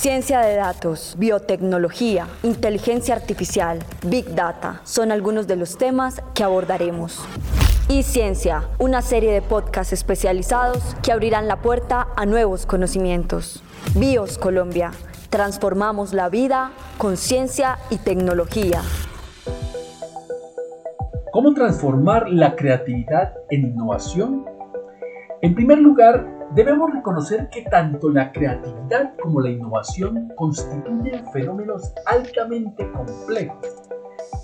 Ciencia de datos, biotecnología, inteligencia artificial, big data son algunos de los temas que abordaremos. Y Ciencia, una serie de podcasts especializados que abrirán la puerta a nuevos conocimientos. BIOS Colombia, transformamos la vida con ciencia y tecnología. ¿Cómo transformar la creatividad en innovación? En primer lugar, debemos reconocer que tanto la creatividad como la innovación constituyen fenómenos altamente complejos.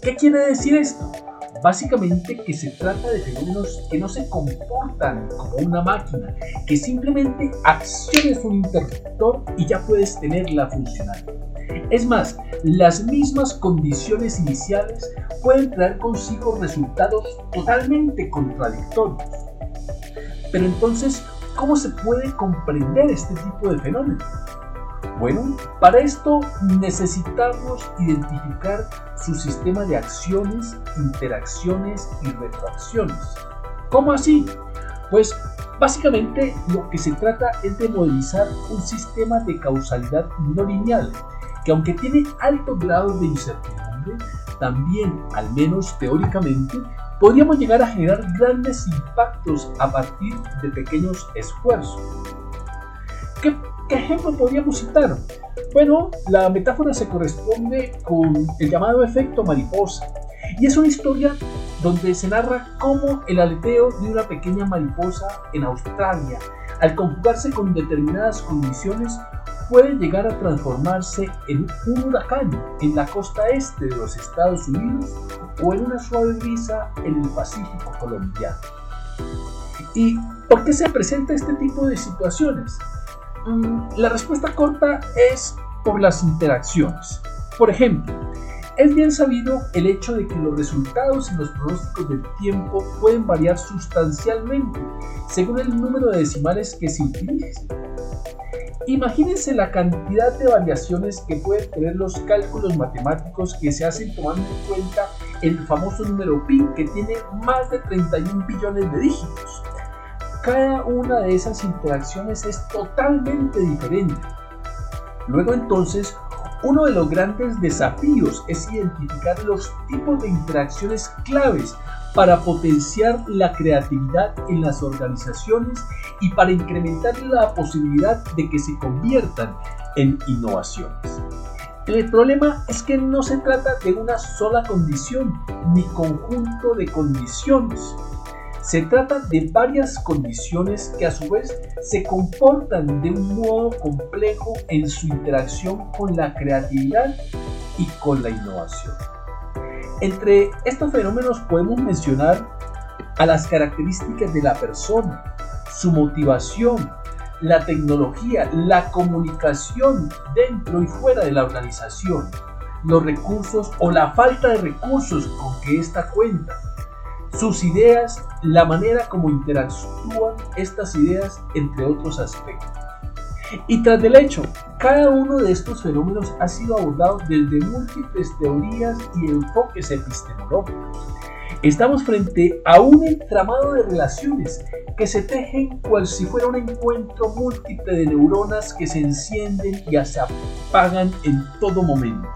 ¿Qué quiere decir esto? Básicamente que se trata de fenómenos que no se comportan como una máquina, que simplemente acciones un interruptor y ya puedes tenerla funcionando. Es más, las mismas condiciones iniciales pueden traer consigo resultados totalmente contradictorios. Pero entonces, ¿cómo se puede comprender este tipo de fenómenos? Bueno, para esto necesitamos identificar su sistema de acciones, interacciones y retroacciones. ¿Cómo así? Pues básicamente lo que se trata es de modelizar un sistema de causalidad no lineal que aunque tiene altos grados de incertidumbre, también, al menos teóricamente, podríamos llegar a generar grandes impactos a partir de pequeños esfuerzos. ¿Qué, ejemplo podríamos citar? Bueno, la metáfora se corresponde con el llamado efecto mariposa, y es una historia donde se narra cómo el aleteo de una pequeña mariposa en Australia, al conjugarse con determinadas condiciones, puede llegar a transformarse en un huracán en la costa este de los Estados Unidos o en una suave brisa en el Pacífico colombiano. ¿Y por qué se presenta este tipo de situaciones? Mm, la respuesta corta es por las interacciones. Por ejemplo, es bien sabido el hecho de que los resultados y los pronósticos del tiempo pueden variar sustancialmente según el número de decimales que se utilicen. Imagínense la cantidad de variaciones que pueden tener los cálculos matemáticos que se hacen tomando en cuenta el famoso número pi que tiene más de 31 billones de dígitos. Cada una de esas interacciones es totalmente diferente. Luego entonces, uno de los grandes desafíos es identificar los tipos de interacciones claves para potenciar la creatividad en las organizaciones y para incrementar la posibilidad de que se conviertan en innovaciones. El problema es que no se trata de una sola condición ni conjunto de condiciones. Se trata de varias condiciones que a su vez se comportan de un modo complejo en su interacción con la creatividad y con la innovación. Entre estos fenómenos podemos mencionar a las características de la persona, su motivación, la tecnología, la comunicación dentro y fuera de la organización, los recursos o la falta de recursos con que ésta cuenta, sus ideas, la manera como interactúan estas ideas, entre otros aspectos. Y tras del hecho, cada uno de estos fenómenos ha sido abordado desde múltiples teorías y enfoques epistemológicos. Estamos frente a un entramado de relaciones que se tejen cual si fuera un encuentro múltiple de neuronas que se encienden y se apagan en todo momento.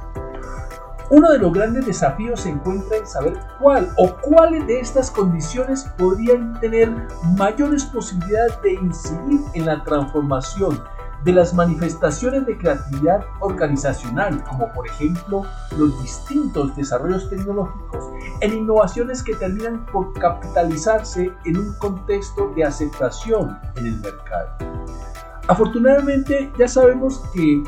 Uno de los grandes desafíos se encuentra en saber cuál o cuáles de estas condiciones podrían tener mayores posibilidades de incidir en la transformación de las manifestaciones de creatividad organizacional, como por ejemplo los distintos desarrollos tecnológicos, en innovaciones que terminan por capitalizarse en un contexto de aceptación en el mercado. Afortunadamente ya sabemos que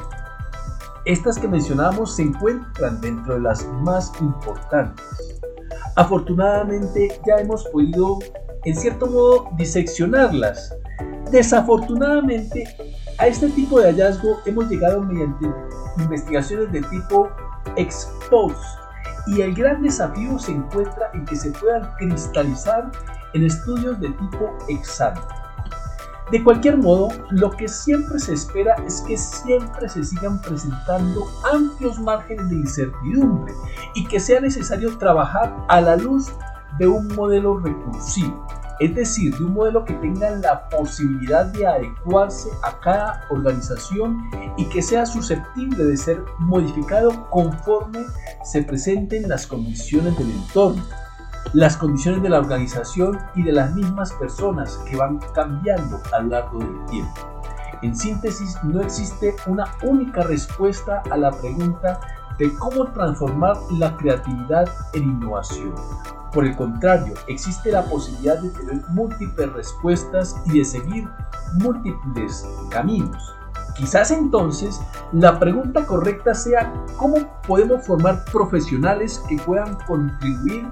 estas que mencionamos se encuentran dentro de las más importantes. Afortunadamente ya hemos podido en cierto modo diseccionarlas. Desafortunadamente a este tipo de hallazgo hemos llegado mediante investigaciones de tipo ex post y el gran desafío se encuentra en que se puedan cristalizar en estudios de tipo examen. De cualquier modo, lo que siempre se espera es que siempre se sigan presentando amplios márgenes de incertidumbre y que sea necesario trabajar a la luz de un modelo recursivo. Es decir, de un modelo que tenga la posibilidad de adecuarse a cada organización y que sea susceptible de ser modificado conforme se presenten las condiciones del entorno, las condiciones de la organización y de las mismas personas que van cambiando a lo largo del tiempo. En síntesis, no existe una única respuesta a la pregunta de cómo transformar la creatividad en innovación. Por el contrario, existe la posibilidad de tener múltiples respuestas y de seguir múltiples caminos. Quizás entonces la pregunta correcta sea cómo podemos formar profesionales que puedan contribuir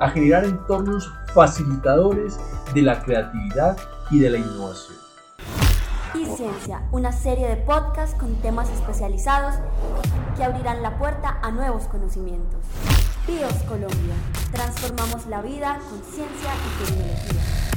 a generar entornos facilitadores de la creatividad y de la innovación. Y Ciencia, una serie de podcasts con temas especializados que abrirán la puerta a nuevos conocimientos. BIOS Colombia, transformamos la vida con ciencia y tecnología.